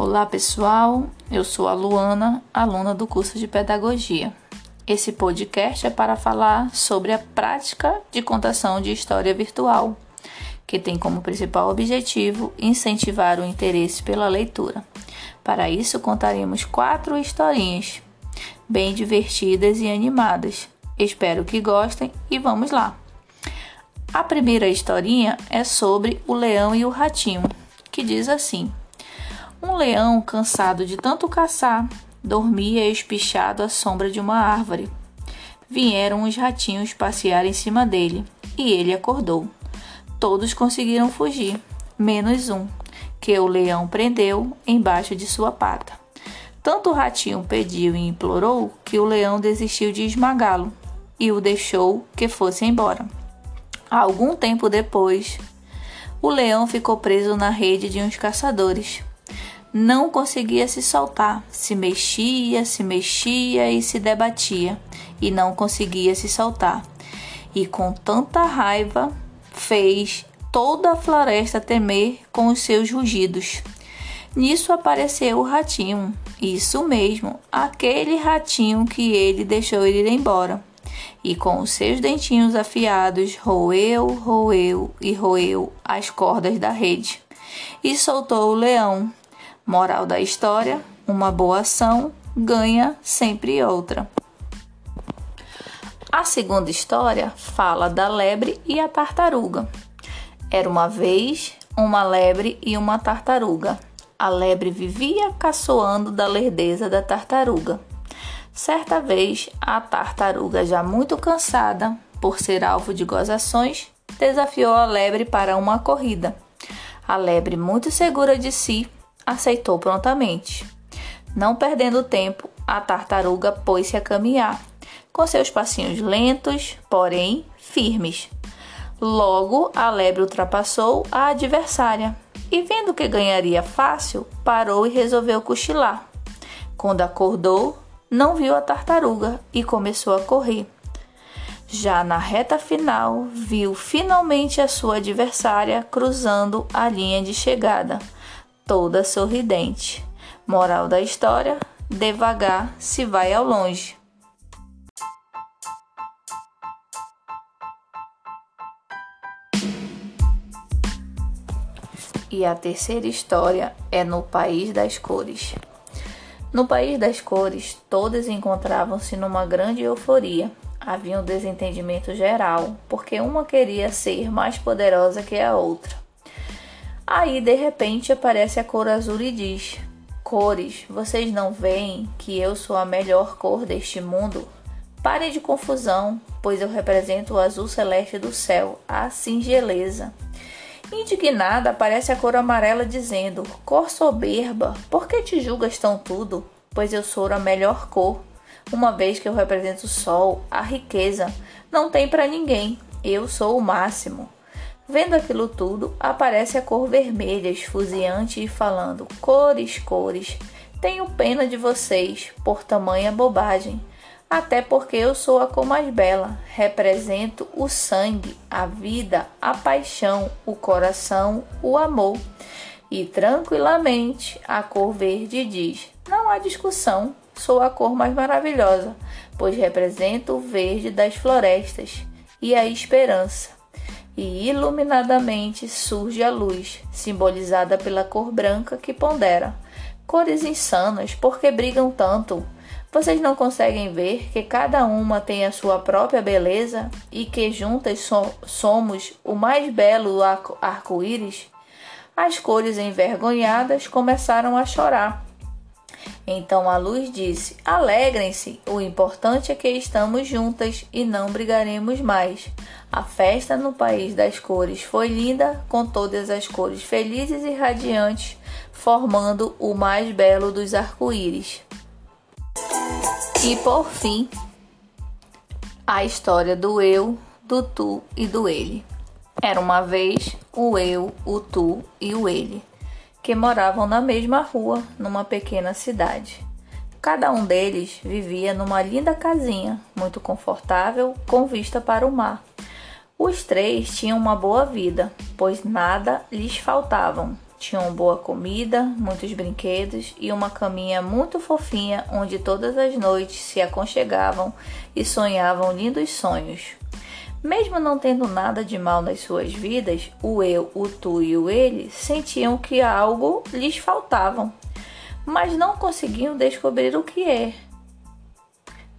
Olá pessoal, eu sou a Luana, aluna do curso de Pedagogia. Esse podcast é para falar sobre a prática de contação de história virtual, que tem como principal objetivo incentivar o interesse pela leitura. Para isso, contaremos quatro historinhas, bem divertidas e animadas. Espero que gostem e vamos lá! A primeira historinha é sobre o leão e o ratinho, que diz assim. Um leão, cansado de tanto caçar, dormia espichado à sombra de uma árvore. Vieram os ratinhos passear em cima dele e ele acordou. Todos conseguiram fugir, menos um, que o leão prendeu embaixo de sua pata. Tanto o ratinho pediu e implorou que o leão desistiu de esmagá-lo e o deixou que fosse embora. Algum tempo depois, o leão ficou preso na rede de uns caçadores não conseguia se soltar, se mexia, se mexia e se debatia, e não conseguia se soltar. E com tanta raiva fez toda a floresta temer com os seus rugidos. Nisso apareceu o ratinho, isso mesmo, aquele ratinho que ele deixou ir embora. E com os seus dentinhos afiados, roeu, roeu e roeu as cordas da rede. E soltou o leão, Moral da história: uma boa ação ganha sempre outra. A segunda história fala da lebre e a tartaruga. Era uma vez uma lebre e uma tartaruga. A lebre vivia caçoando da lerdeza da tartaruga. Certa vez, a tartaruga, já muito cansada por ser alvo de gozações, desafiou a lebre para uma corrida. A lebre, muito segura de si, aceitou prontamente. Não perdendo tempo, a tartaruga pôs-se a caminhar, com seus passinhos lentos, porém firmes. Logo, a lebre ultrapassou a adversária e, vendo que ganharia fácil, parou e resolveu cochilar. Quando acordou, não viu a tartaruga e começou a correr. Já na reta final, viu finalmente a sua adversária cruzando a linha de chegada toda sorridente. Moral da história: devagar se vai ao longe. E a terceira história é no País das Cores. No País das Cores, todas encontravam-se numa grande euforia. Havia um desentendimento geral, porque uma queria ser mais poderosa que a outra. Aí de repente aparece a cor azul e diz: Cores, vocês não veem que eu sou a melhor cor deste mundo? Pare de confusão, pois eu represento o azul celeste do céu, a singeleza. Indignada aparece a cor amarela dizendo: Cor soberba, por que te julgas tão tudo? Pois eu sou a melhor cor, uma vez que eu represento o sol, a riqueza. Não tem para ninguém, eu sou o máximo. Vendo aquilo tudo, aparece a cor vermelha, esfuziante e falando: Cores, cores, tenho pena de vocês por tamanha bobagem. Até porque eu sou a cor mais bela, represento o sangue, a vida, a paixão, o coração, o amor. E tranquilamente a cor verde diz: Não há discussão, sou a cor mais maravilhosa, pois represento o verde das florestas e a esperança e iluminadamente surge a luz, simbolizada pela cor branca que pondera. Cores insanas, por que brigam tanto? Vocês não conseguem ver que cada uma tem a sua própria beleza e que juntas so somos o mais belo arco-íris? As cores envergonhadas começaram a chorar. Então a luz disse: Alegrem-se, o importante é que estamos juntas e não brigaremos mais. A festa no país das cores foi linda, com todas as cores felizes e radiantes, formando o mais belo dos arco-íris. E por fim, a história do eu, do tu e do ele. Era uma vez o eu, o tu e o ele, que moravam na mesma rua, numa pequena cidade. Cada um deles vivia numa linda casinha, muito confortável, com vista para o mar. Os três tinham uma boa vida, pois nada lhes faltavam. Tinham boa comida, muitos brinquedos e uma caminha muito fofinha onde todas as noites se aconchegavam e sonhavam lindos sonhos. Mesmo não tendo nada de mal nas suas vidas, o eu, o tu e o ele sentiam que algo lhes faltavam, mas não conseguiam descobrir o que é.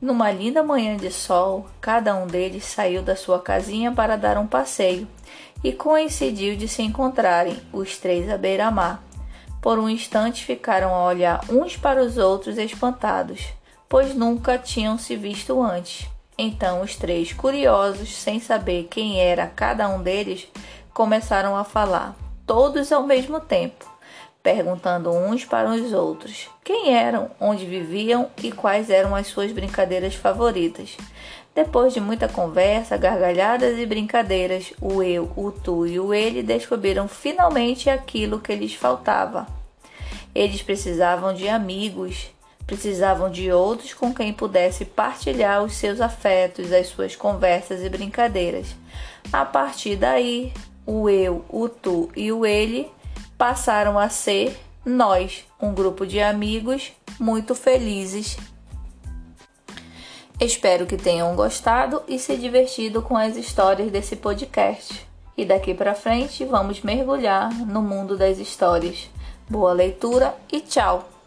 Numa linda manhã de sol, cada um deles saiu da sua casinha para dar um passeio e coincidiu de se encontrarem, os três à beira-mar. Por um instante ficaram a olhar uns para os outros espantados, pois nunca tinham se visto antes. Então os três, curiosos, sem saber quem era cada um deles, começaram a falar, todos ao mesmo tempo, perguntando uns para os outros quem eram, onde viviam e quais eram as suas brincadeiras favoritas. Depois de muita conversa, gargalhadas e brincadeiras, o eu, o tu e o ele descobriram finalmente aquilo que lhes faltava. Eles precisavam de amigos, precisavam de outros com quem pudesse partilhar os seus afetos, as suas conversas e brincadeiras. A partir daí, o eu, o tu e o ele passaram a ser nós, um grupo de amigos muito felizes Espero que tenham gostado e se divertido com as histórias desse podcast. E daqui para frente vamos mergulhar no mundo das histórias. Boa leitura e tchau!